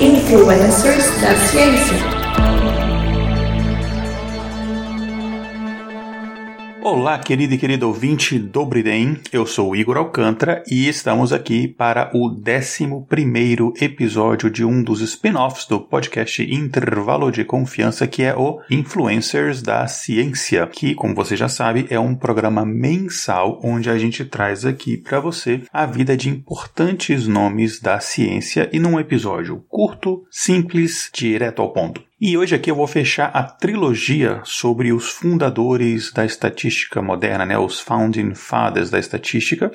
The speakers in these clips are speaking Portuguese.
Influencers da Ciência. Olá, querido e querido ouvinte do Bridem, eu sou Igor Alcântara e estamos aqui para o 11 episódio de um dos spin-offs do podcast Intervalo de Confiança, que é o Influencers da Ciência, que, como você já sabe, é um programa mensal onde a gente traz aqui para você a vida de importantes nomes da ciência e num episódio curto, simples, direto ao ponto. E hoje aqui eu vou fechar a trilogia sobre os fundadores da estatística moderna, né, os founding fathers da estatística.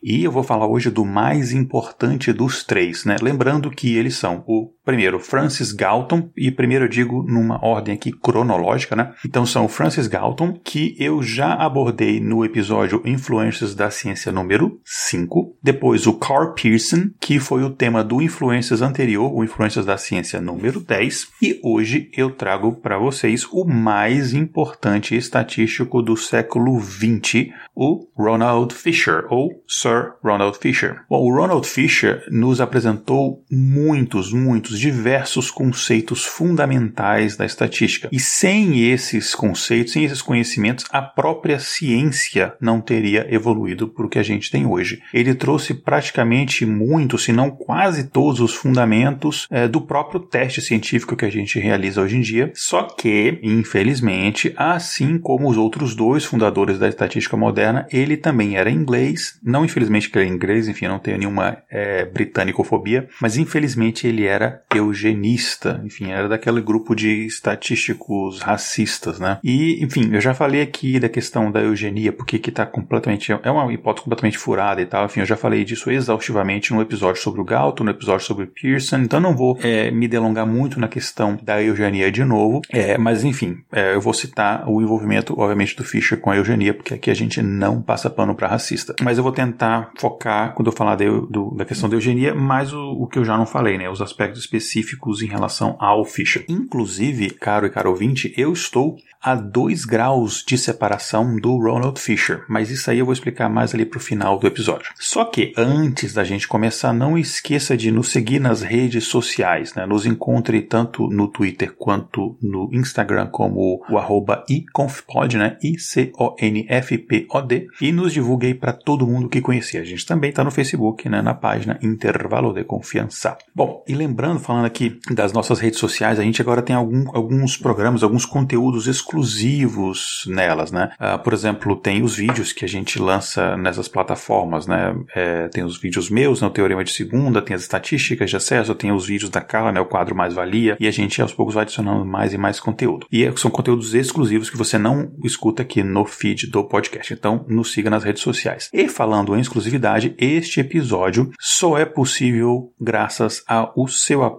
E eu vou falar hoje do mais importante dos três, né? Lembrando que eles são o primeiro Francis Galton, e primeiro eu digo numa ordem aqui cronológica, né? Então são Francis Galton, que eu já abordei no episódio Influências da Ciência número 5. Depois o Carl Pearson, que foi o tema do Influências anterior, o Influências da Ciência número 10. E hoje eu trago para vocês o mais importante estatístico do século 20, o Ronald Fisher, ou Sir Ronald Fisher. Bom, o Ronald Fisher nos apresentou muitos, muitos, diversos conceitos fundamentais da estatística. E sem esses conceitos, sem esses conhecimentos, a própria ciência não teria evoluído para o que a gente tem hoje. Ele trouxe praticamente muitos, se não quase todos os fundamentos é, do próprio teste científico que a gente realiza hoje em dia. Só que, infelizmente, assim como os outros dois fundadores da estatística moderna, ele também era inglês, não infelizmente que ele é inglês, enfim, não tenho nenhuma é, britanicofobia, mas infelizmente ele era eugenista, enfim, era daquele grupo de estatísticos racistas, né? E, enfim, eu já falei aqui da questão da eugenia, porque que tá completamente, é uma hipótese completamente furada e tal, enfim, eu já falei disso exaustivamente no episódio sobre o Galton, no episódio sobre Pearson, então não vou é, me delongar muito na questão da eugenia de novo, é, mas enfim, é, eu vou citar o envolvimento, obviamente, do Fischer com a eugenia, porque aqui a gente não passa pano para racista. Mas eu vou tentar focar, quando eu falar de, do, da questão da eugenia, mais o, o, que eu já não falei, né? Os aspectos específicos em relação ao Fischer. Inclusive, caro e caro ouvinte, eu estou a 2 graus de separação do Ronald Fisher, mas isso aí eu vou explicar mais ali pro final do episódio. Só que antes da gente começar, não esqueça de nos seguir nas redes sociais, né? Nos encontre tanto no Twitter quanto no Instagram como o arroba iconfpod, né? I-C-O-N-F-P-O-D e nos divulgue aí para todo mundo que conhecer. A gente também está no Facebook, né? Na página Intervalo de Confiança. Bom, e lembrando, falando aqui das nossas redes sociais, a gente agora tem algum, alguns programas, alguns conteúdos exclusivos nelas, né? Uh, por exemplo, tem os vídeos que a gente lança nessas plataformas, né? É, tem os vídeos meus, né, o Teorema de Segunda, tem as estatísticas de acesso, tem os vídeos da Carla, né, o quadro Mais Valia, e a gente aos poucos vai adicionando mais e mais conteúdo. E é, são conteúdos exclusivos que você não escuta aqui no feed do podcast, então nos siga nas redes sociais. E falando em exclusividade, este episódio só é possível graças ao seu apoio.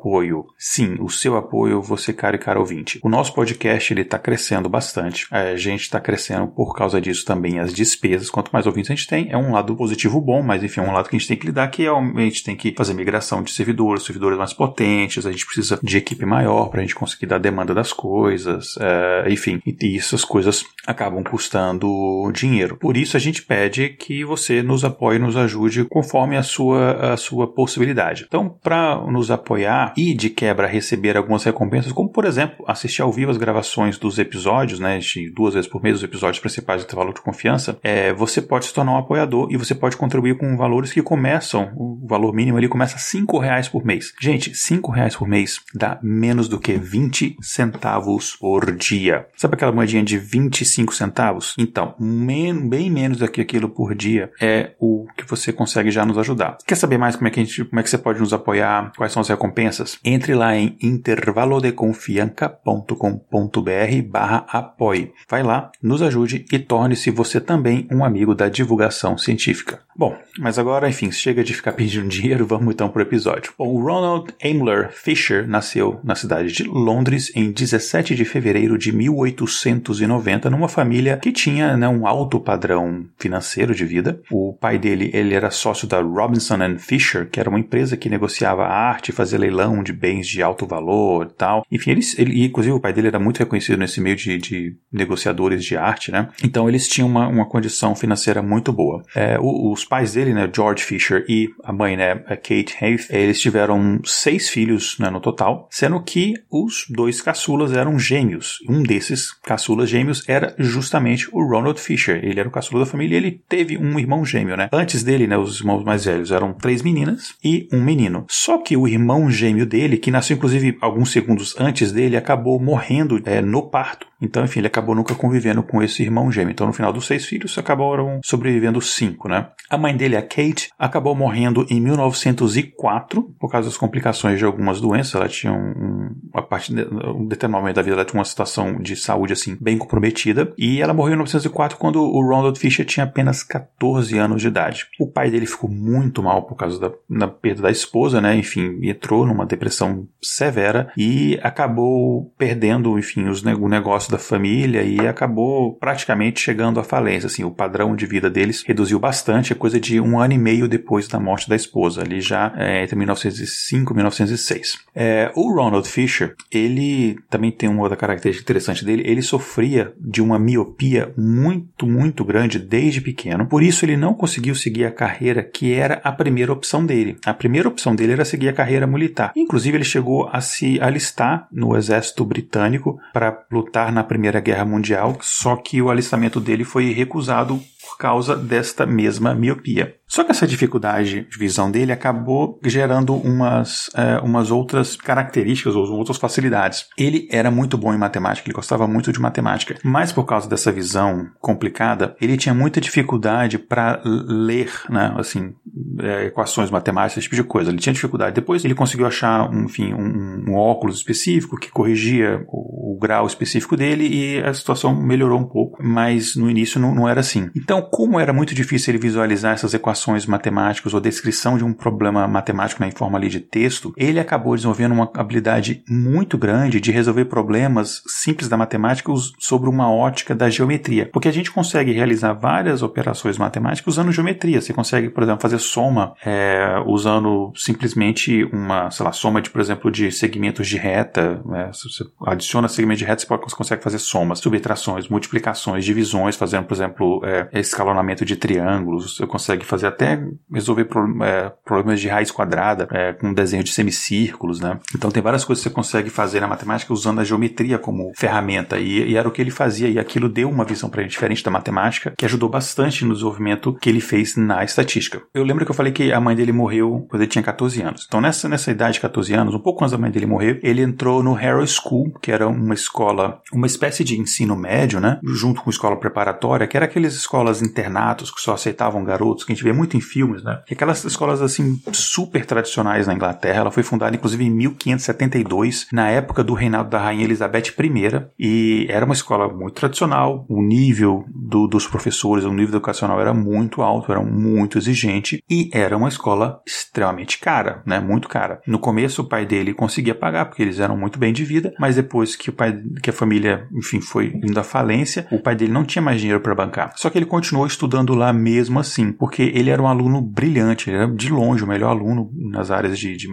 Sim, o seu apoio, você, cara e cara ouvinte. O nosso podcast, ele está crescendo bastante. A gente está crescendo por causa disso também as despesas. Quanto mais ouvintes a gente tem, é um lado positivo bom, mas enfim, é um lado que a gente tem que lidar, que é a gente tem que fazer migração de servidores, servidores mais potentes, a gente precisa de equipe maior para a gente conseguir dar demanda das coisas, é, enfim, e essas coisas acabam custando dinheiro. Por isso a gente pede que você nos apoie, nos ajude conforme a sua, a sua possibilidade. Então, para nos apoiar e de quebra receber algumas recompensas, como por exemplo, assistir ao vivo as gravações dos episódios né, de duas vezes por mês, os episódios principais do Intervalo de Confiança, é, você pode se tornar um apoiador e você pode contribuir com valores que começam, o valor mínimo ali começa a 5 reais por mês. Gente, 5 reais por mês dá menos do que 20 centavos por dia. Sabe aquela moedinha de 25 centavos? Então, men bem menos do que aquilo por dia é o que você consegue já nos ajudar. Quer saber mais como é que, gente, como é que você pode nos apoiar? Quais são as recompensas? Entre lá em intervalodeconfianca.com.br barra apoie. Vai lá, nos ajude e torne-se você também um amigo da divulgação científica. Bom, mas agora, enfim, chega de ficar pedindo dinheiro, vamos então para o episódio. Bom, o Ronald Aimler Fisher nasceu na cidade de Londres em 17 de fevereiro de 1890 numa família que tinha né, um alto padrão financeiro de vida. O pai dele ele era sócio da Robinson Fisher, que era uma empresa que negociava arte, fazia leilão leilão de bens de alto valor e tal. Enfim, eles, ele, inclusive o pai dele era muito reconhecido nesse meio de, de negociadores de arte, né? Então eles tinham uma, uma condição financeira muito boa. É, os pais dele, né, George Fisher e a mãe, né, Kate Haith, eles tiveram seis filhos né, no total, sendo que os dois caçulas eram gêmeos. Um desses caçulas gêmeos era justamente o Ronald Fisher. Ele era o caçula da família e ele teve um irmão gêmeo, né? Antes dele, né, os irmãos mais velhos eram três meninas e um menino. Só que o irmão gêmeo dele, que nasceu inclusive alguns segundos antes dele, acabou morrendo é, no parto. Então, enfim, ele acabou nunca convivendo com esse irmão gêmeo. Então, no final dos seis filhos, acabaram sobrevivendo cinco, né? A mãe dele, a Kate, acabou morrendo em 1904 por causa das complicações de algumas doenças. Ela tinha um, a partir de um determinado momento da vida, ela tinha uma situação de saúde, assim, bem comprometida. E ela morreu em 1904 quando o Ronald Fisher tinha apenas 14 anos de idade. O pai dele ficou muito mal por causa da, da perda da esposa, né? Enfim, entrou numa depressão severa e acabou perdendo, enfim, os, o negócio da família e acabou praticamente chegando à falência. Assim, o padrão de vida deles reduziu bastante, é coisa de um ano e meio depois da morte da esposa, ali já é, entre 1905 e 1906. É, o Ronald Fisher, ele também tem uma outra característica interessante dele, ele sofria de uma miopia muito, muito grande desde pequeno, por isso ele não conseguiu seguir a carreira que era a primeira opção dele. A primeira opção dele era seguir a carreira militar. Inclusive, ele chegou a se alistar no exército britânico para lutar na Primeira Guerra Mundial, só que o alistamento dele foi recusado por causa desta mesma miopia. Só que essa dificuldade de visão dele acabou gerando umas, é, umas outras características ou outras facilidades. Ele era muito bom em matemática, ele gostava muito de matemática, mas por causa dessa visão complicada, ele tinha muita dificuldade para ler, né, assim, é, equações matemáticas, esse tipo de coisa. Ele tinha dificuldade. Depois ele conseguiu achar, um, enfim, um, um óculos específico que corrigia o, o, grau específico dele e a situação melhorou um pouco, mas no início não, não era assim. Então, como era muito difícil ele visualizar essas equações matemáticas ou descrição de um problema matemático na forma ali de texto, ele acabou desenvolvendo uma habilidade muito grande de resolver problemas simples da matemática sobre uma ótica da geometria. Porque a gente consegue realizar várias operações matemáticas usando geometria. Você consegue, por exemplo, fazer soma é, usando simplesmente uma, sei lá, soma de, por exemplo, de segmentos de reta. Né? Se você adiciona segmentos de reta, você, você consegue fazer somas, subtrações, multiplicações, divisões, fazendo, por exemplo, é, escalonamento de triângulos. Você consegue fazer até resolver é, problemas de raiz quadrada é, com desenho de semicírculos, né? Então tem várias coisas que você consegue fazer na matemática usando a geometria como ferramenta e, e era o que ele fazia e aquilo deu uma visão para ele diferente da matemática que ajudou bastante no desenvolvimento que ele fez na estatística. Eu lembro que eu falei que a mãe dele morreu quando ele tinha 14 anos. Então nessa, nessa idade de 14 anos, um pouco antes da mãe dele morrer, ele entrou no Harrow School, que era uma escola, uma espécie de ensino médio, né? Junto com escola preparatória, que era aquelas escolas internatos que só aceitavam garotos, que a gente vê muito em filmes, né? E aquelas escolas assim super tradicionais na Inglaterra, ela foi fundada inclusive em 1572, na época do reinado da rainha Elizabeth I, e era uma escola muito tradicional, o nível do, dos professores, o nível educacional era muito alto, era muito exigente e era uma escola extremamente cara, né? Muito cara. No começo o pai dele conseguia pagar porque eles eram muito bem de vida, mas depois que o pai, que a família, enfim, foi indo à falência, o pai dele não tinha mais dinheiro para bancar. Só que ele continuou estudando lá mesmo assim, porque ele era um aluno brilhante, ele era de longe o melhor aluno nas áreas de, de,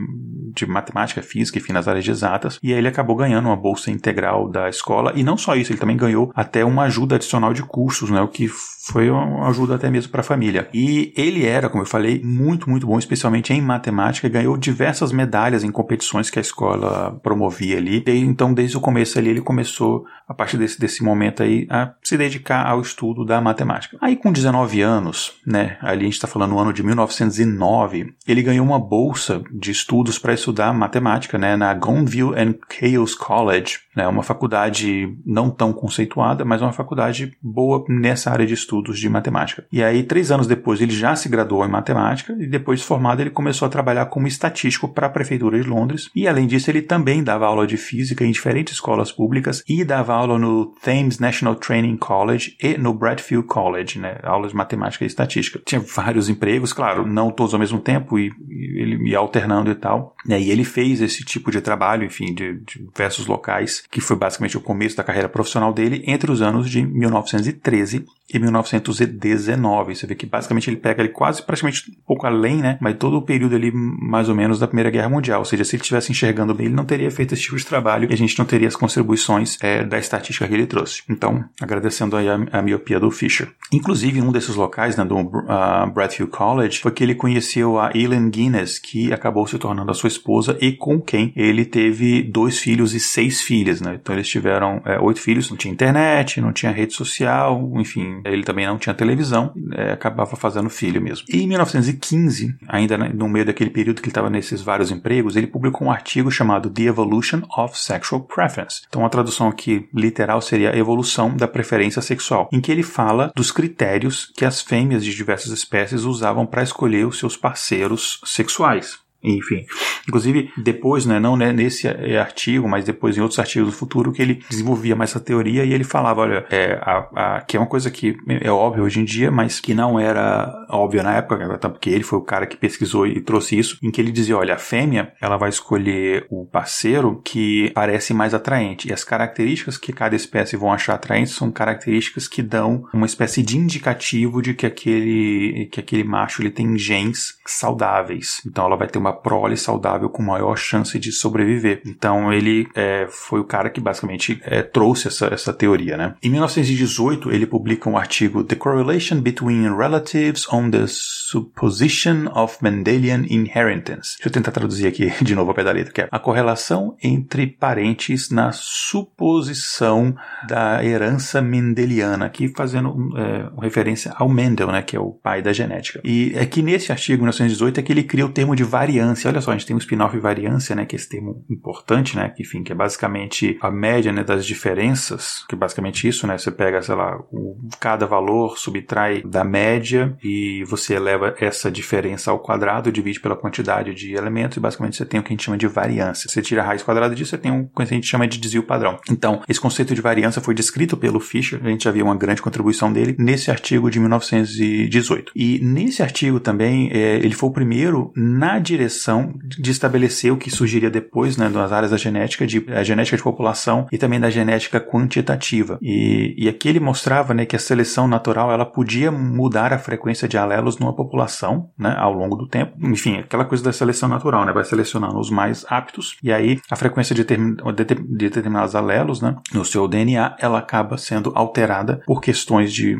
de matemática, física, enfim, nas áreas de exatas. E aí ele acabou ganhando uma bolsa integral da escola. E não só isso, ele também ganhou até uma ajuda adicional de cursos, né? O que foi uma ajuda até mesmo para a família. E ele era, como eu falei, muito, muito bom, especialmente em matemática, ganhou diversas medalhas em competições que a escola promovia ali. E, então, desde o começo ali, ele começou, a partir desse, desse momento aí, a se dedicar ao estudo da matemática. Aí, com 19 anos, né, ali a gente está falando no ano de 1909, ele ganhou uma bolsa de estudos para estudar matemática, né, na Gonville and Cales College, né, uma faculdade não tão conceituada, mas uma faculdade boa nessa área de estudos de matemática. E aí, três anos depois, ele já se graduou em matemática e depois de formado ele começou a trabalhar como estatístico para a prefeitura de Londres. E além disso, ele também dava aula de física em diferentes escolas públicas e dava aula no Thames National Training College e no Bradfield College, né, aulas de matemática e estatística. Tinha vários empregos, claro, não todos ao mesmo tempo e, ele ia alternando e tal. E ele fez esse tipo de trabalho, enfim, de, de diversos locais que foi basicamente o começo da carreira profissional dele entre os anos de 1913 e 1919. Você vê que basicamente ele pega ele quase praticamente um pouco além, né? Mas todo o período ali mais ou menos da Primeira Guerra Mundial. Ou seja, se ele estivesse enxergando bem, ele não teria feito esse tipo de trabalho e a gente não teria as contribuições é, da estatística que ele trouxe. Então, agradecendo aí a, a miopia do Fisher. Inclusive, um desses locais, né, do uh, Bradfield College, foi que ele conheceu a Eileen Guinness, que acabou se tornando a sua esposa e com quem ele teve dois filhos e seis filhas, né? Então eles tiveram é, oito filhos, não tinha internet, não tinha rede social, enfim, ele também não tinha televisão, é, acabava fazendo filho mesmo. E em 1915, ainda no meio daquele período que ele estava nesses vários empregos, ele publicou um artigo chamado The Evolution of Sexual Preference. Então a tradução aqui literal seria a evolução da preferência sexual, em que ele fala dos critérios que as fêmeas de diversas espécies usavam para escolher os seus parceiros sexuais. Enfim, inclusive depois, né, não né, nesse é, artigo, mas depois em outros artigos do futuro, que ele desenvolvia mais essa teoria e ele falava, olha, é, a, a, que é uma coisa que é óbvia hoje em dia, mas que não era óbvia na época, até porque ele foi o cara que pesquisou e trouxe isso, em que ele dizia, olha, a fêmea, ela vai escolher o parceiro que parece mais atraente, e as características que cada espécie vão achar atraentes são características que dão uma espécie de indicativo de que aquele, que aquele macho ele tem genes saudáveis. Então ela vai ter uma prole saudável com maior chance de sobreviver. Então ele é, foi o cara que basicamente é, trouxe essa, essa teoria, né? Em 1918 ele publica um artigo The Correlation Between Relatives on the Supposition of Mendelian Inheritance. Deixa eu tentar traduzir aqui de novo a pedaleta, que é a correlação entre parentes na suposição da herança mendeliana, aqui fazendo é, referência ao Mendel, né, que é o pai da genética. E é que nesse artigo, 1918, é que ele cria o termo de variante variância. Olha só, a gente tem um spin-off variância, né, que é esse termo importante, né, que, enfim, que é basicamente a média, né, das diferenças, que é basicamente isso, né, você pega, sei lá, o, cada valor subtrai da média e você eleva essa diferença ao quadrado, divide pela quantidade de elementos e basicamente você tem o que a gente chama de variância. Você tira a raiz quadrada disso, você tem um que a gente chama de desvio padrão. Então, esse conceito de variância foi descrito pelo Fisher, a gente já viu uma grande contribuição dele nesse artigo de 1918. E nesse artigo também, é, ele foi o primeiro na direção direção de estabelecer o que surgiria depois, né, nas áreas da genética, de a genética de população e também da genética quantitativa. E, e aqui ele mostrava, né, que a seleção natural ela podia mudar a frequência de alelos numa população, né, ao longo do tempo. Enfim, aquela coisa da seleção natural, né, vai selecionando os mais aptos e aí a frequência de, de determinados alelos, né, no seu DNA, ela acaba sendo alterada por questões de,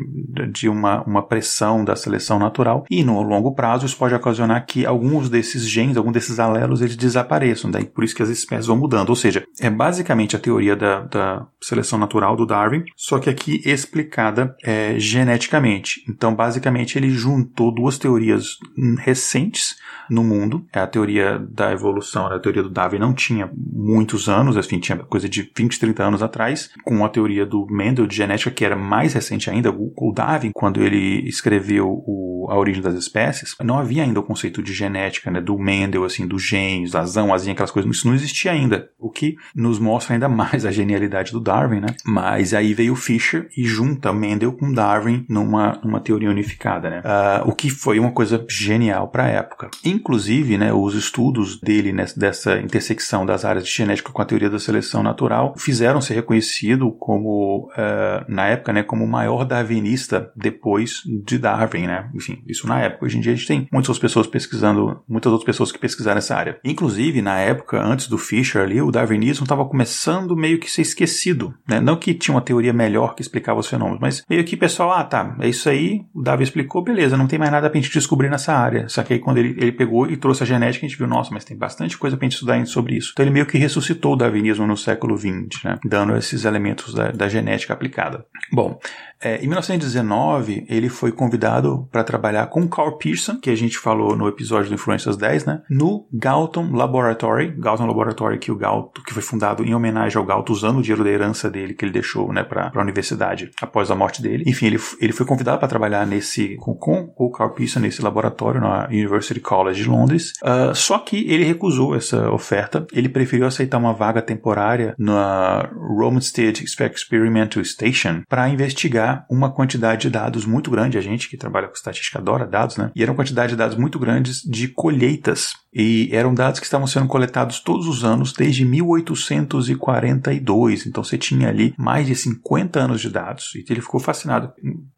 de uma, uma pressão da seleção natural e no longo prazo isso pode ocasionar que alguns desses genes, algum desses alelos, eles desapareçam. Daí por isso que as espécies vão mudando. Ou seja, é basicamente a teoria da, da seleção natural do Darwin, só que aqui explicada é, geneticamente. Então, basicamente, ele juntou duas teorias recentes no mundo. É a teoria da evolução, a teoria do Darwin não tinha muitos anos, enfim, tinha coisa de 20, 30 anos atrás, com a teoria do Mendel de genética, que era mais recente ainda, o Darwin, quando ele escreveu o, A Origem das Espécies, não havia ainda o conceito de genética, né, do Mendel, assim, dos genes, azão, azinha, aquelas coisas, isso não existia ainda, o que nos mostra ainda mais a genialidade do Darwin, né? Mas aí veio Fisher e junta Mendel com Darwin numa, numa teoria unificada, né? Uh, o que foi uma coisa genial para a época. Inclusive, né, os estudos dele nessa, dessa intersecção das áreas de genética com a teoria da seleção natural fizeram ser reconhecido como, uh, na época, né, como o maior darwinista depois de Darwin, né? Enfim, isso na época. Hoje em dia a gente tem muitas pessoas pesquisando, muitas outras pessoas que pesquisaram essa área. Inclusive, na época, antes do Fisher ali, o darwinismo estava começando meio que ser esquecido, né? Não que tinha uma teoria melhor que explicava os fenômenos, mas meio que pessoal, ah, tá, é isso aí, o Darwin explicou, beleza, não tem mais nada pra gente descobrir nessa área. Só que aí quando ele, ele pegou e trouxe a genética, a gente viu, nossa, mas tem bastante coisa pra gente estudar sobre isso. Então ele meio que ressuscitou o darwinismo no século XX, né? Dando esses elementos da, da genética aplicada. Bom, é, em 1919, ele foi convidado para trabalhar com Carl Pearson, que a gente falou no episódio do Influências 10, né? No Galton Laboratory. Galton Laboratory, que o Galton, que foi fundado em homenagem ao Galton, usando o dinheiro da herança dele que ele deixou, né, para a universidade após a morte dele. Enfim, ele, ele foi convidado para trabalhar nesse com, com o Carl Pearson nesse laboratório na University College de Londres. Uh, só que ele recusou essa oferta. Ele preferiu aceitar uma vaga temporária na Romsted Experimental Station para investigar uma quantidade de dados muito grande. A gente que trabalha com estatística adora dados, né? E era uma quantidade de dados muito grandes de colheitas E eram dados que estavam sendo coletados todos os anos desde 1842. Então você tinha ali mais de 50 anos de dados. E ele ficou fascinado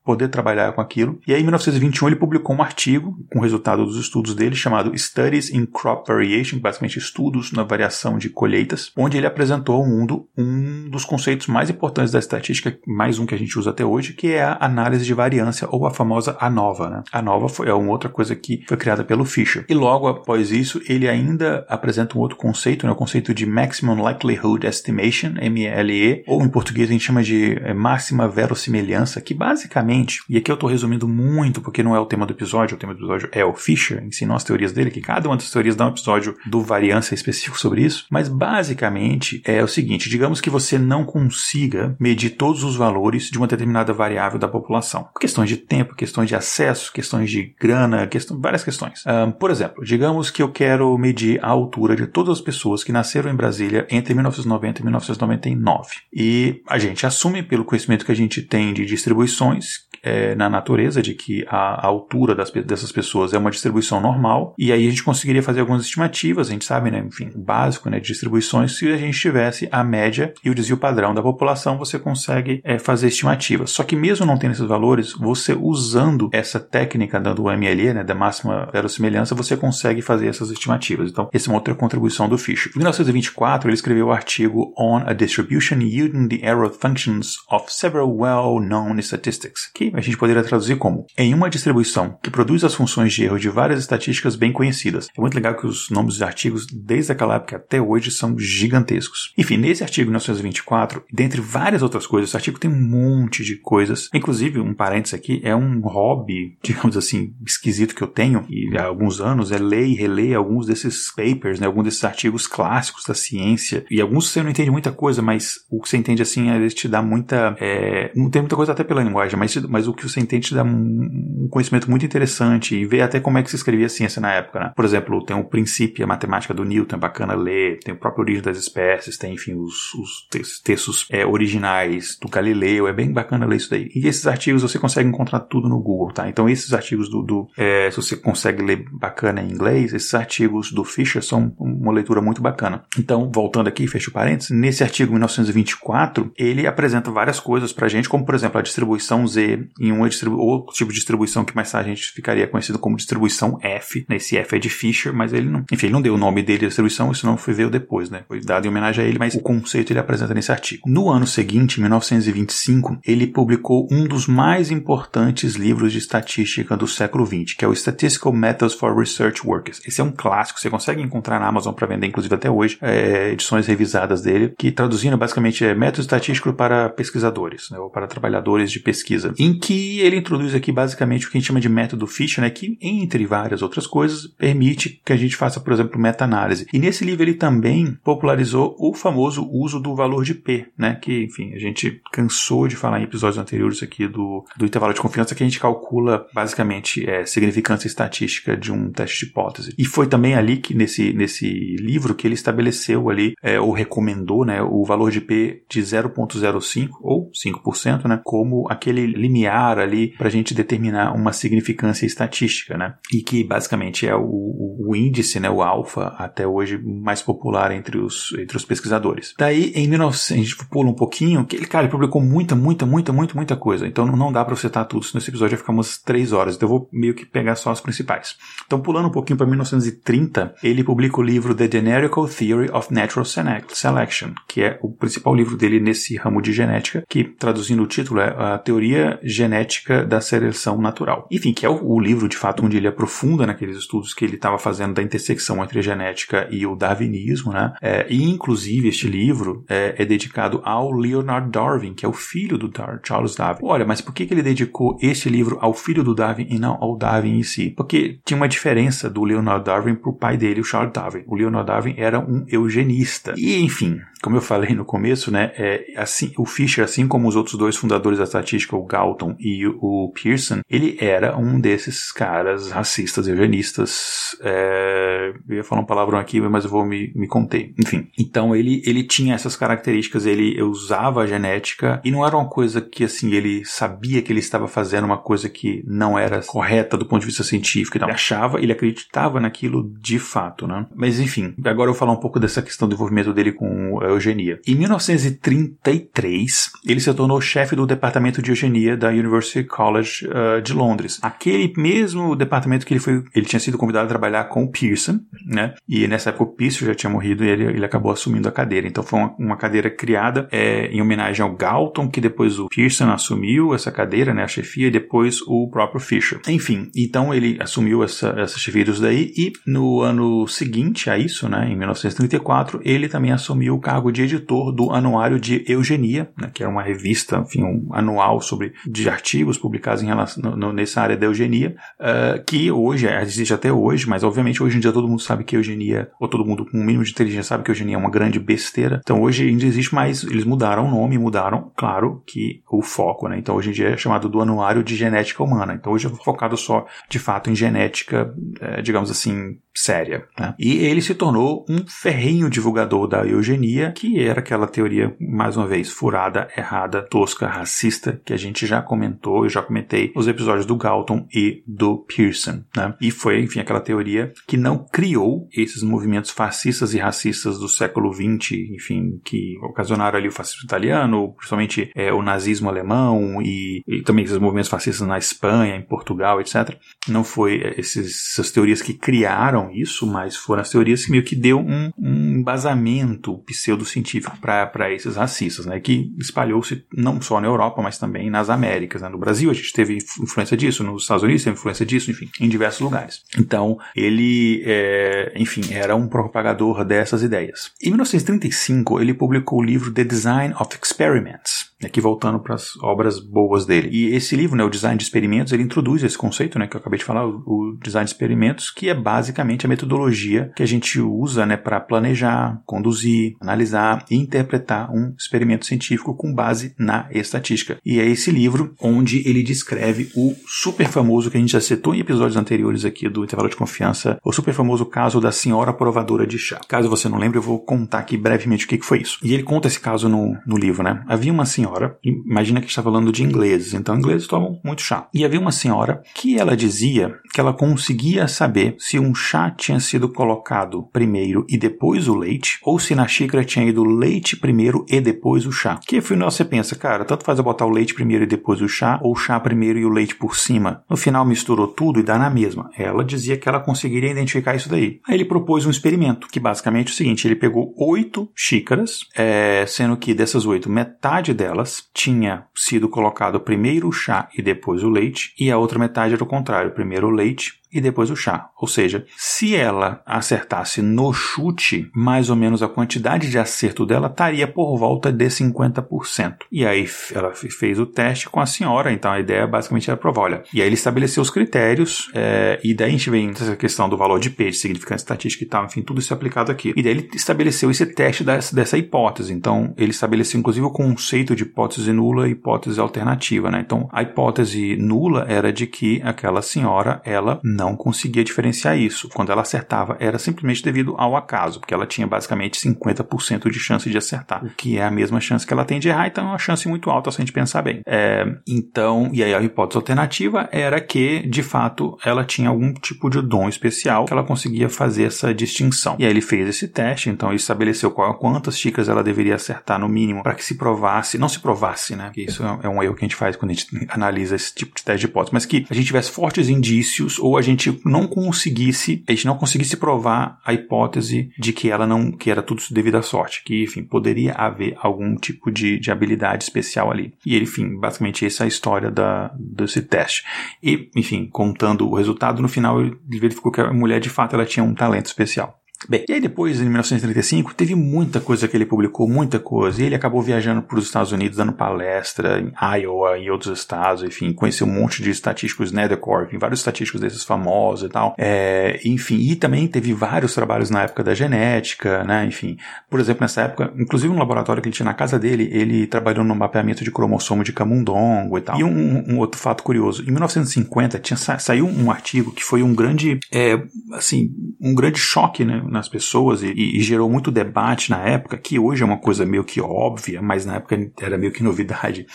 poder trabalhar com aquilo. E aí, em 1921, ele publicou um artigo com o resultado dos estudos dele chamado Studies in Crop Variation, basicamente estudos na variação de colheitas, onde ele apresentou ao mundo um dos conceitos mais importantes da estatística, mais um que a gente usa até hoje, que é a análise de variância ou a famosa ANOVA. Né? ANOVA foi, é uma outra coisa que foi criada pelo Fisher. E logo após isso, ele ainda apresenta um outro conceito, né? o conceito de Maximum Likelihood Estimation, MLE, ou em português a gente chama de é, máxima verossimilhança, que basicamente, e aqui eu estou resumindo muito porque não é o tema do episódio, o tema do episódio é o Fisher, ensinou as teorias dele, que cada uma das teorias dá um episódio do variância específico sobre isso, mas basicamente é o seguinte, digamos que você não consiga medir todos os valores de uma determinada variável da população. Questões de tempo, questões de acesso, questões de grana, questão, várias questões. Um, por exemplo, digamos que eu quero medir a altura de todas as pessoas que nasceram em Brasília entre 1990 e 1999. E a gente assume, pelo conhecimento que a gente tem de distribuições é, na natureza, de que a, a altura das, dessas pessoas é uma distribuição normal, e aí a gente conseguiria fazer algumas estimativas, a gente sabe, né, enfim, básico né, de distribuições, se a gente tivesse a média e o desvio padrão da população, você consegue é, fazer estimativas. Só que mesmo não tendo esses valores, você usando essa técnica do MLE, né, da máxima verossimilhança, você consegue fazer essas estimativas. Então, essa é uma outra contribuição do Fisher. Em 1924, ele escreveu o artigo On a Distribution Using the Error Functions of Several Well-Known Statistics, que a gente poderia traduzir como em uma distribuição que produz as funções de erro de várias estatísticas bem conhecidas. É muito legal que os nomes dos artigos, desde aquela época até hoje, são gigantescos. Enfim, nesse artigo 1924, dentre várias outras coisas, esse artigo tem um monte de coisas. Inclusive, um parênteses aqui, é um hobby, digamos assim, esquisito que eu tenho e há alguns anos, é ler e reler alguns desses papers, né, alguns desses artigos clássicos da ciência. E alguns você não entende muita coisa, mas o que você entende assim, ele te dá muita. É, não tem muita coisa até pela linguagem, mas, mas o que você entende te dá um, conhecimento muito interessante e ver até como é que se escrevia a ciência na época, né? Por exemplo, tem o princípio, a matemática do Newton, é bacana ler, tem o próprio Origem das Espécies, tem, enfim, os, os textos é, originais do Galileu, é bem bacana ler isso daí. E esses artigos você consegue encontrar tudo no Google, tá? Então esses artigos do, do é, se você consegue ler bacana em inglês, esses artigos do Fisher são uma leitura muito bacana. Então, voltando aqui, fecho parênteses, nesse artigo 1924, ele apresenta várias coisas pra gente, como por exemplo a distribuição Z em uma outro tipo de distribuição que mais tarde a gente ficaria conhecido como distribuição F. Né? Esse F é de Fisher, mas ele não, enfim, ele não deu o nome dele à distribuição, isso não foi veio depois, né? Foi dado em homenagem a ele, mas o conceito ele apresenta nesse artigo. No ano seguinte, 1925, ele publicou um dos mais importantes livros de estatística do século XX, que é o Statistical Methods for Research Workers. Esse é um clássico, você consegue encontrar na Amazon para vender, inclusive até hoje, é, edições revisadas dele, que traduzindo basicamente é método estatístico para pesquisadores, né, ou para trabalhadores de pesquisa, em que ele introduz aqui basicamente o que a gente chama de método Fisher, né, que entre várias outras coisas permite que a gente faça, por exemplo, meta-análise. E nesse livro ele também popularizou o famoso uso do valor de P, né, que enfim a gente cansou de falar em episódios anteriores aqui do, do intervalo de confiança que a gente calcula basicamente é, significância estatística de um teste de hipótese. E foi também ali que nesse, nesse livro que ele estabeleceu ali é, ou recomendou né, o valor de P de 0,05 ou 5%, né, como aquele limiar ali para a gente determinar uma significância estatística, né, e que basicamente é o, o índice, né, o alfa até hoje mais popular entre os, entre os pesquisadores. Daí em 1900, a gente pula um pouquinho, que ele, cara, ele publicou muita, muita, muita, muita, muita coisa, então não dá para citar tudo, senão esse episódio vai ficar umas 3 horas, então eu vou meio que pegar só as principais. Então pulando um pouquinho para 1930, ele publica o livro The Generical Theory of Natural Selection, que é o principal livro dele nesse ramo de genética, que traduzindo o título é a teoria genética da seleção natural. Enfim, que é o, o livro de fato onde ele aprofunda naqueles estudos que ele estava fazendo da intersecção entre a genética e o darwinismo, né? É, e inclusive este livro é, é, dedicado ao Leonard Darwin, que é o filho do Dar Charles Darwin. Olha, mas por que, que ele dedicou este livro ao filho do Darwin e não ao Darwin em si? Porque tinha uma diferença do Leonard Darwin para o pai dele, o Charles Darwin. O Leonard Darwin era um eugenista. E enfim, como eu falei no começo, né, é, assim, o Fisher, assim como os outros dois fundadores da estatística, o Galton e o Pearson, ele era um desses caras racistas, eugenistas, é, eu ia falar um palavrão aqui, mas eu vou me, me conter. Enfim, então ele, ele tinha essas características, ele usava a genética e não era uma coisa que assim ele sabia que ele estava fazendo uma coisa que não era correta do ponto de vista científico. Ele achava, ele acreditava naquilo de fato, né? Mas enfim, agora eu vou falar um pouco dessa questão do envolvimento dele com a eugenia. Em 1933, ele se tornou chefe do departamento de eugenia da University College uh, de Londres. Aquele mesmo departamento que ele foi, ele tinha sido convidado a trabalhar com o Pearson, né? E nessa época o Pearson já tinha morrido e ele, ele acabou assumindo a cadeira. Então foi uma, uma cadeira criada é, em homenagem ao Galton, que depois o Pearson assumiu essa cadeira, né? A chefia, e depois o próprio Fisher. Enfim, então ele assumiu essa, essa chefia disso daí e no ano seguinte a isso, né? Em 1934, ele também assumiu o cargo de editor do Anuário de Eugenia, né? Que era uma revista, enfim, um anual sobre de artigos publicados em relação, no, nessa área da eugenia, uh, que hoje existe até hoje, mas obviamente hoje em dia todo mundo sabe que eugenia, ou todo mundo com um mínimo de inteligência sabe que eugenia é uma grande besteira. Então hoje ainda existe, mas eles mudaram o nome, mudaram, claro, que o foco, né? Então hoje em dia é chamado do Anuário de Genética Humana. Então hoje é focado só, de fato, em genética, é, digamos assim, séria. Né? E ele se tornou um ferrenho divulgador da eugenia, que era aquela teoria, mais uma vez, furada, errada, tosca, racista, que a gente já comentou, eu já comentei nos episódios do Galton e do Pearson. Né? E foi, enfim, aquela teoria que não criou esses movimentos fascistas e racistas do século XX, enfim, que ocasionaram ali o fascismo italiano, principalmente é, o nazismo alemão e, e, também esses movimentos fascistas na Espanha, em Portugal, etc. Não foi é, esses, essas teorias que criaram isso, mas foram as teorias que meio que deu um, um embasamento pseudocientífico para esses racistas, né? Que espalhou-se não só na Europa, mas também nas Américas. Né? No Brasil a gente teve influência disso, nos Estados Unidos teve influência disso, enfim, em diversos lugares. Então, ele, é, enfim, era um propagador dessas ideias. Em 1935, ele publicou o livro The Design of Experiments, Aqui voltando para as obras boas dele. E esse livro, né, o Design de Experimentos, ele introduz esse conceito, né, que eu acabei de falar, o, o Design de Experimentos, que é basicamente a metodologia que a gente usa, né, para planejar, conduzir, analisar e interpretar um experimento científico com base na estatística. E é esse livro onde ele descreve o super famoso que a gente já citou em episódios anteriores aqui do intervalo de confiança, o super famoso caso da senhora provadora de chá. Caso você não lembre, eu vou contar aqui brevemente o que, que foi isso. E ele conta esse caso no, no livro, né? Havia uma senhora senhora, imagina que está falando de ingleses, então ingleses tomam muito chá. E havia uma senhora que ela dizia que ela conseguia saber se um chá tinha sido colocado primeiro e depois o leite, ou se na xícara tinha ido leite primeiro e depois o chá. Que afinal você pensa, cara, tanto faz eu botar o leite primeiro e depois o chá, ou o chá primeiro e o leite por cima. No final misturou tudo e dá na mesma. Ela dizia que ela conseguiria identificar isso daí. Aí ele propôs um experimento, que basicamente é o seguinte: ele pegou oito xícaras, é, sendo que dessas oito, metade delas delas tinha sido colocado primeiro o chá e depois o leite, e a outra metade era o contrário, primeiro o leite e depois o chá. Ou seja, se ela acertasse no chute, mais ou menos a quantidade de acerto dela estaria por volta de 50%. E aí ela fez o teste com a senhora, então a ideia basicamente era provar, olha, e aí ele estabeleceu os critérios, é, e daí a gente vem nessa questão do valor de P, significância estatística e tal, enfim, tudo isso é aplicado aqui. E daí ele estabeleceu esse teste dessa, dessa hipótese. Então, ele estabeleceu inclusive o conceito de hipótese nula e hipótese alternativa, né? Então, a hipótese nula era de que aquela senhora, ela não conseguia diferenciar isso. Quando ela acertava, era simplesmente devido ao acaso, porque ela tinha basicamente 50% de chance de acertar, o que é a mesma chance que ela tem de errar, então é uma chance muito alta se a gente pensar bem. É, então, e aí a hipótese alternativa era que, de fato, ela tinha algum tipo de dom especial que ela conseguia fazer essa distinção. E aí ele fez esse teste, então ele estabeleceu qual, quantas xícaras ela deveria acertar no mínimo para que se provasse, não se provasse, né? Que isso é um erro que a gente faz quando a gente analisa esse tipo de teste de hipótese, mas que a gente tivesse fortes indícios ou a gente não conseguisse, a gente não conseguisse provar a hipótese de que ela não, que era tudo devido à sorte, que, enfim, poderia haver algum tipo de, de habilidade especial ali. E, enfim, basicamente essa é a história da, desse teste. E, enfim, contando o resultado, no final ele verificou que a mulher, de fato, ela tinha um talento especial. Bem, e aí depois, em 1935, teve muita coisa que ele publicou, muita coisa. E ele acabou viajando para os Estados Unidos, dando palestra em Iowa e outros estados, enfim, conheceu um monte de estatísticos Nethercore, enfim, vários estatísticos desses famosos e tal. É, enfim, e também teve vários trabalhos na época da genética, né, enfim. Por exemplo, nessa época, inclusive no laboratório que ele tinha na casa dele, ele trabalhou no mapeamento de cromossomo de camundongo e tal. E um, um outro fato curioso, em 1950 tinha, sa saiu um artigo que foi um grande, é, assim, um grande choque né, nas pessoas e, e, gerou muito debate na época, que hoje é uma coisa meio que óbvia, mas na época era meio que novidade,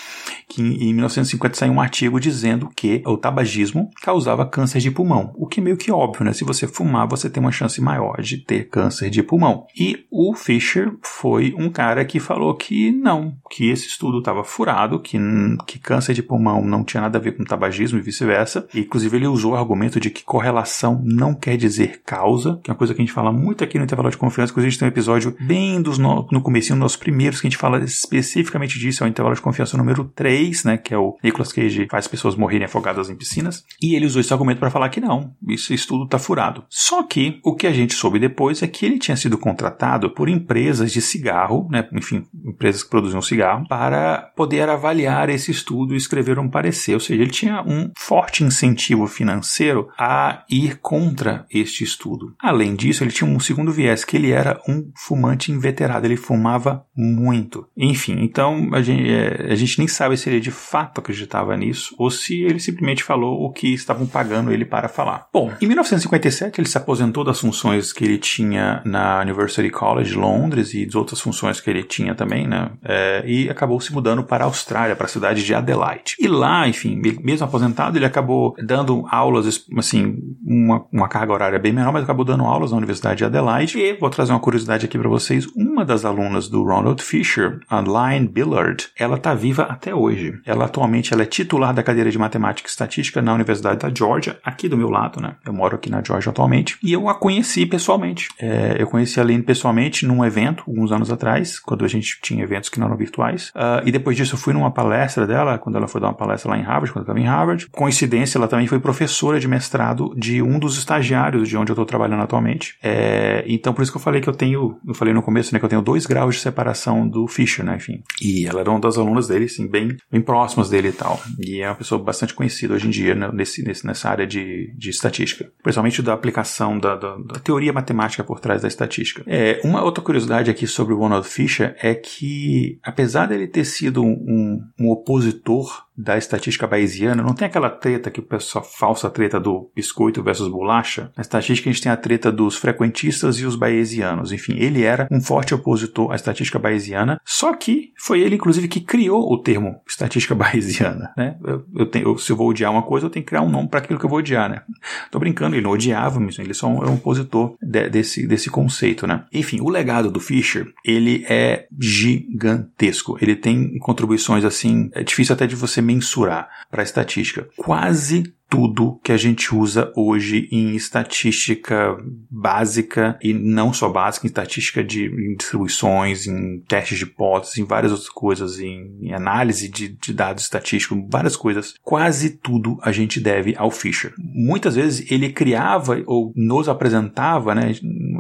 que em 1950 saiu um artigo dizendo que o tabagismo causava câncer de pulmão, o que é meio que óbvio, né? Se você fumar, você tem uma chance maior de ter câncer de pulmão. E o Fisher foi um cara que falou que não, que esse estudo estava furado, que, que câncer de pulmão não tinha nada a ver com tabagismo e vice-versa. Inclusive, ele usou o argumento de que correlação não quer dizer causa, que é uma coisa que a gente fala muito aqui no intervalo de confiança. Inclusive, a gente tem um episódio bem dos no, no um dos primeiros, que a gente fala especificamente disso, é o intervalo de confiança número 3, né? Que é o Nicolas Cage faz pessoas morrerem afogadas em piscinas. E ele usou esse argumento para falar que não, esse estudo está furado. Só que o que a gente soube depois é que ele tinha sido contratado por empresas de cigarro, né? Enfim, empresas que produziam cigarro, para poder avaliar esse estudo e escrever um parecer. Ou seja, ele tinha um forte incentivo financeiro a ir contra este estudo. Além disso, ele tinha um segundo viés, que ele era um fumante inveterado, ele fumava muito. Enfim, então a gente, é, a gente nem sabe se ele de fato acreditava nisso ou se ele simplesmente falou o que estavam pagando ele para falar. Bom, em 1957 ele se aposentou das funções que ele tinha na University College de Londres e das outras funções que ele tinha também, né? É, e acabou se mudando para a Austrália, para a cidade de Adelaide. E lá, enfim, mesmo aposentado, ele acabou dando aulas, assim, uma, uma carga horária bem menor, mas acabou dando aulas na Universidade de Adelaide. E vou trazer uma curiosidade aqui para vocês: uma das alunas do Ronald Fisher, a Line Billard, ela está viva até hoje. Ela atualmente ela é titular da cadeira de Matemática e Estatística na Universidade da Georgia, aqui do meu lado, né? Eu moro aqui na Georgia atualmente. E eu a conheci pessoalmente. É, eu conheci a Line pessoalmente num evento, alguns anos atrás, quando a gente tinha eventos que não eram virtuais. Uh, e depois disso eu fui numa palestra dela, quando ela foi dar uma palestra lá em Harvard, quando eu estava em Harvard. Coincidência, ela também foi professora de mestrado de um dos estagiários de onde eu estou trabalhando atualmente. É, então, por isso que eu falei que eu tenho, eu falei no começo, né, que eu tenho dois graus de separação do Fischer, né, enfim. E ela era uma das alunas dele, assim, bem, bem próximas dele e tal. E é uma pessoa bastante conhecida hoje em dia né, nesse, nesse, nessa área de, de estatística. Principalmente da aplicação da, da, da teoria matemática por trás da estatística. É, uma outra curiosidade aqui sobre o Ronald Fisher é que, apesar dele ter sido um, um opositor da estatística bayesiana, não tem aquela treta que o pessoal falsa treta do biscoito versus bolacha. Na estatística a gente tem a treta dos frequentistas e os bayesianos. Enfim, ele era um forte opositor à estatística bayesiana, só que foi ele inclusive que criou o termo estatística bayesiana, né? Eu, eu tenho, eu, se eu vou odiar uma coisa, eu tenho que criar um nome para aquilo que eu vou odiar, né? Tô brincando, ele não odiava, mas ele só é um opositor de, desse, desse conceito, né? Enfim, o legado do Fischer, ele é gigantesco. Ele tem contribuições assim, é difícil até de você mensurar para a estatística. Quase tudo que a gente usa hoje em estatística básica e não só básica, em estatística de em distribuições, em testes de hipóteses, em várias outras coisas, em, em análise de, de, dados estatísticos, várias coisas. Quase tudo a gente deve ao Fisher. Muitas vezes ele criava ou nos apresentava, né?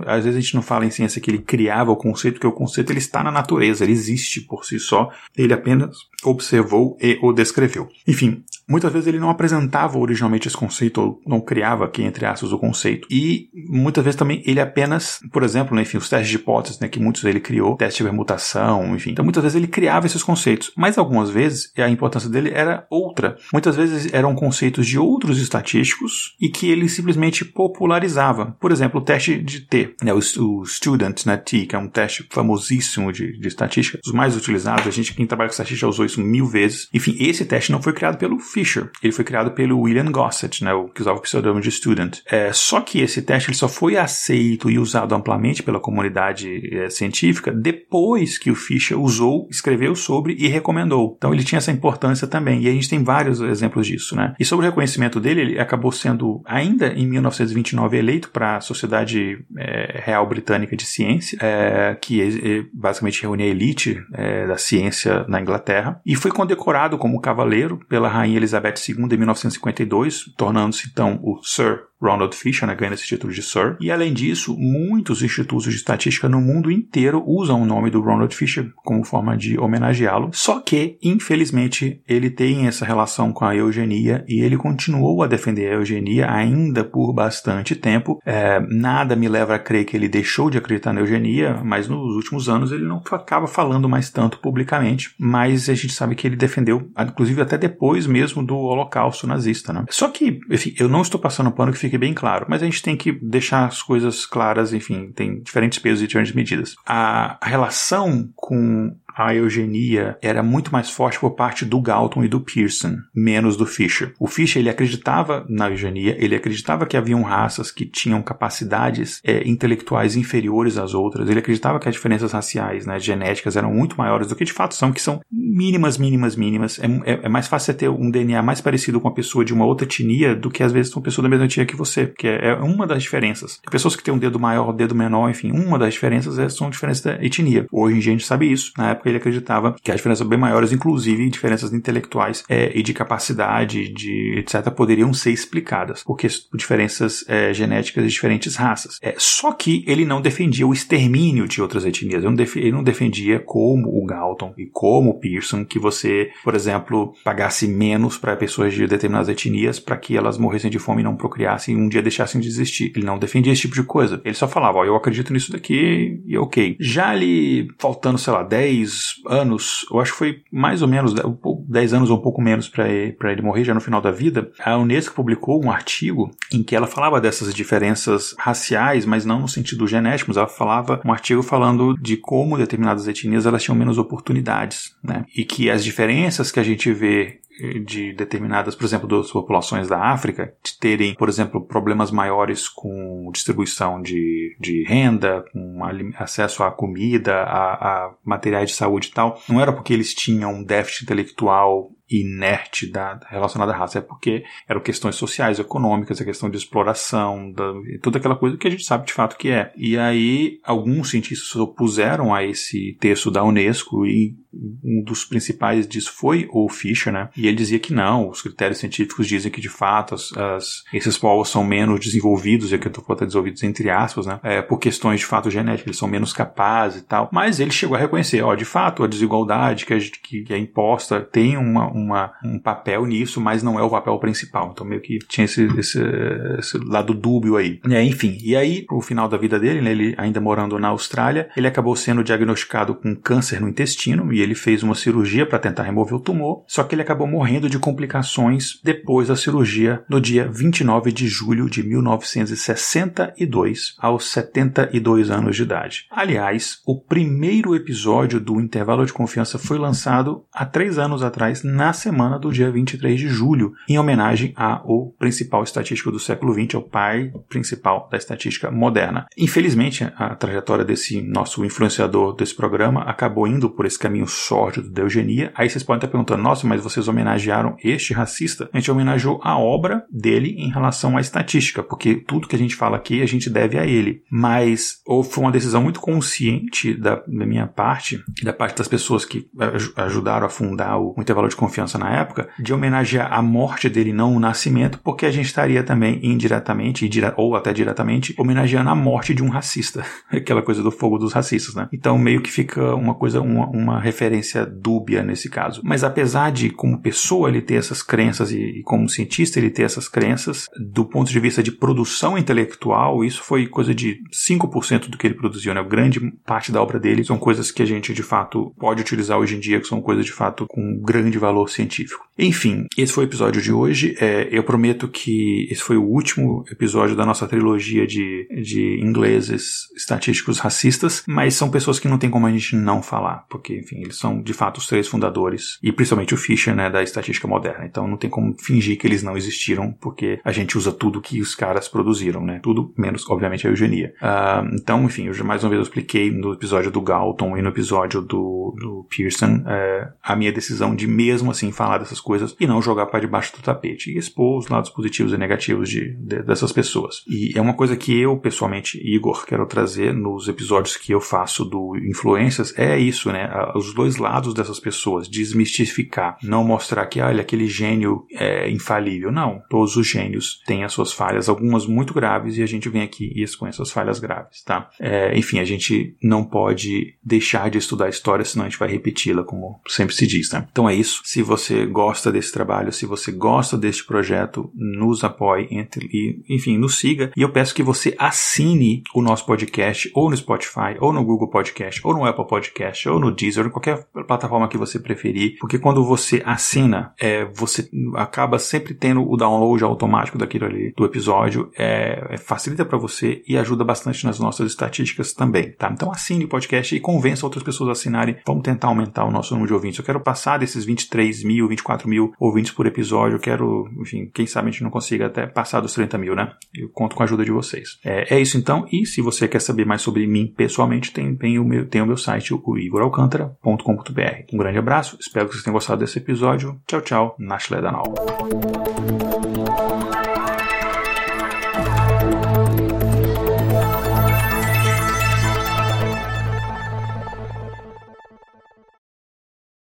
Às vezes a gente não fala em ciência que ele criava o conceito, porque o conceito ele está na natureza, ele existe por si só, ele apenas observou e o descreveu. Enfim, muitas vezes ele não apresentava originalmente esse conceito, ou não criava aqui, entre aspas, o conceito. E muitas vezes também ele apenas, por exemplo, né, enfim, os testes de hipóteses, né, que muitos ele criou, teste de permutação, enfim. Então muitas vezes ele criava esses conceitos, mas algumas vezes a importância dele era outra. Muitas vezes eram conceitos de outros estatísticos e que ele simplesmente popularizava. Por exemplo, o teste de T, né, o, o Student né, T, que é um teste famosíssimo de, de estatística, os mais utilizados, a gente, quem trabalha com estatística, usou isso mil vezes. Enfim, esse teste não foi criado pelo Fisher, ele foi criado pelo William Gossett, né, o que usava o pseudônimo de Student. É, só que esse teste ele só foi aceito e usado amplamente pela comunidade é, científica depois que o Fisher usou, escreveu sobre e recomendou. Então ele tinha essa importância também, e a gente tem vários exemplos disso. Né? E sobre o reconhecimento dele, ele acabou sendo, ainda em 1929, eleito para a Sociedade é, Real Britânica de Ciência, é, que é, basicamente reúne a elite é, da ciência na Inglaterra e foi condecorado como cavaleiro pela Rainha Elizabeth II em 1952, tornando-se então o Sir Ronald Fisher, né, ganhando esse título de Sir. E além disso, muitos institutos de estatística no mundo inteiro usam o nome do Ronald Fisher como forma de homenageá-lo. Só que, infelizmente, ele tem essa relação com a eugenia e ele continuou a defender a eugenia ainda por bastante tempo. É, nada me leva a crer que ele deixou de acreditar na eugenia, mas nos últimos anos ele não acaba falando mais tanto publicamente. Mas a gente sabe que ele defendeu, inclusive até depois mesmo do Holocausto nazista. Né? Só que, enfim, eu não estou passando pano que fique bem claro. Mas a gente tem que deixar as coisas claras, enfim, tem diferentes pesos e diferentes medidas. A, relação com a eugenia era muito mais forte por parte do Galton e do Pearson, menos do Fisher. O Fisher ele acreditava na eugenia, ele acreditava que haviam raças que tinham capacidades é, intelectuais inferiores às outras, ele acreditava que as diferenças raciais, né, genéticas eram muito maiores do que de fato são, que são mínimas, mínimas, mínimas. É, é, é mais fácil ter um DNA mais parecido com uma pessoa de uma outra etnia do que às vezes uma pessoa da mesma etnia que você, que é, é uma das diferenças. Pessoas que têm um dedo maior, um dedo menor, enfim, uma das diferenças é, são diferenças da etnia. Hoje em dia a gente sabe isso. Na época ele acreditava que as diferenças bem maiores, inclusive diferenças intelectuais é, e de capacidade, de etc., poderiam ser explicadas por diferenças é, genéticas de diferentes raças. É, só que ele não defendia o extermínio de outras etnias. Ele não, ele não defendia como o Galton e como o Pearson que você, por exemplo, pagasse menos para pessoas de determinadas etnias para que elas morressem de fome e não procriassem e um dia deixassem de existir. Ele não defendia esse tipo de coisa. Ele só falava, ó, eu acredito nisso daqui e ok. Já ali, faltando, sei lá, 10 anos, eu acho que foi mais ou menos 10 anos ou um pouco menos para ele, ele morrer, já no final da vida, a Unesco publicou um artigo em que ela falava dessas diferenças raciais, mas não no sentido genético, mas ela falava um artigo falando de como determinadas etnias elas tinham menos oportunidades, né? E que as diferenças que a gente vê de determinadas, por exemplo, das populações da África, de terem, por exemplo, problemas maiores com distribuição de, de renda, com acesso à comida, a, a materiais de saúde e tal, não era porque eles tinham um déficit intelectual inerte da, relacionada à raça, é porque eram questões sociais, econômicas, a questão de exploração, da, toda aquela coisa que a gente sabe de fato que é. E aí, alguns cientistas se opuseram a esse texto da Unesco e um dos principais disso foi o Fischer, né? E ele dizia que não, os critérios científicos dizem que de fato as, as, esses povos são menos desenvolvidos, e aqui eu estou falando desenvolvidos entre aspas, né? É, por questões de fato genéticas, eles são menos capazes e tal. Mas ele chegou a reconhecer, ó, de fato, a desigualdade que, a, que é imposta tem uma, uma, um papel nisso, mas não é o papel principal. Então meio que tinha esse, esse, esse lado dúbio aí. É, enfim, e aí, pro final da vida dele, né, ele ainda morando na Austrália, ele acabou sendo diagnosticado com câncer no intestino e ele fez uma cirurgia para tentar remover o tumor, só que ele acabou morrendo de complicações depois da cirurgia no dia 29 de julho de 1962, aos 72 anos de idade. Aliás, o primeiro episódio do Intervalo de Confiança foi lançado há três anos atrás, na na semana do dia 23 de julho, em homenagem ao principal estatístico do século XX, ao pai principal da estatística moderna. Infelizmente, a trajetória desse nosso influenciador desse programa acabou indo por esse caminho sórdido da eugenia. Aí vocês podem estar perguntando, nossa, mas vocês homenagearam este racista? A gente homenageou a obra dele em relação à estatística, porque tudo que a gente fala aqui a gente deve a ele. Mas ou foi uma decisão muito consciente da, da minha parte, da parte das pessoas que ajudaram a fundar o, o intervalo de confiança na época, de homenagear a morte dele, não o nascimento, porque a gente estaria também indiretamente, ou até diretamente, homenageando a morte de um racista. Aquela coisa do fogo dos racistas, né? Então meio que fica uma coisa, uma, uma referência dúbia nesse caso. Mas apesar de, como pessoa, ele ter essas crenças e, e como cientista ele ter essas crenças, do ponto de vista de produção intelectual, isso foi coisa de 5% do que ele produziu, né? Grande parte da obra dele são coisas que a gente de fato pode utilizar hoje em dia, que são coisas de fato com grande valor científico. Enfim, esse foi o episódio de hoje. É, eu prometo que esse foi o último episódio da nossa trilogia de, de ingleses estatísticos racistas, mas são pessoas que não tem como a gente não falar, porque, enfim, eles são de fato os três fundadores, e principalmente o Fisher, né, da estatística moderna. Então não tem como fingir que eles não existiram, porque a gente usa tudo que os caras produziram, né? Tudo menos, obviamente, a eugenia. Uh, então, enfim, eu mais uma vez eu expliquei no episódio do Galton e no episódio do, do Pearson uh, a minha decisão de mesmo assim falar dessas coisas e não jogar para debaixo do tapete e expor os lados positivos e negativos de, de, dessas pessoas. E é uma coisa que eu, pessoalmente, Igor, quero trazer nos episódios que eu faço do Influências, é isso, né? Os dois lados dessas pessoas, desmistificar, não mostrar que, olha, aquele gênio é infalível. Não, todos os gênios têm as suas falhas, algumas muito graves, e a gente vem aqui e expõe essas falhas graves, tá? É, enfim, a gente não pode deixar de estudar a história, senão a gente vai repeti-la, como sempre se diz, né? Então é isso. Se você gosta desse trabalho, se você gosta deste projeto, nos apoie entre, enfim, nos siga. E eu peço que você assine o nosso podcast ou no Spotify, ou no Google Podcast, ou no Apple Podcast, ou no Deezer, ou qualquer qualquer plataforma que você preferir, porque quando você assina, é, você acaba sempre tendo o download automático daquilo ali do episódio, é, é facilita para você e ajuda bastante nas nossas estatísticas também, tá? Então assine o podcast e convença outras pessoas a assinarem. Vamos tentar aumentar o nosso número de ouvintes. Eu quero passar desses 23 mil, 24 mil ouvintes por episódio. Eu quero, enfim, quem sabe a gente não consiga até passar dos 30 mil, né? Eu conto com a ajuda de vocês. É, é isso então. E se você quer saber mais sobre mim pessoalmente, tem, tem, o, meu, tem o meu site, o igoralcantara.com.br. Um grande abraço, espero que vocês tenham gostado desse episódio. Tchau, tchau. Nashle Danal.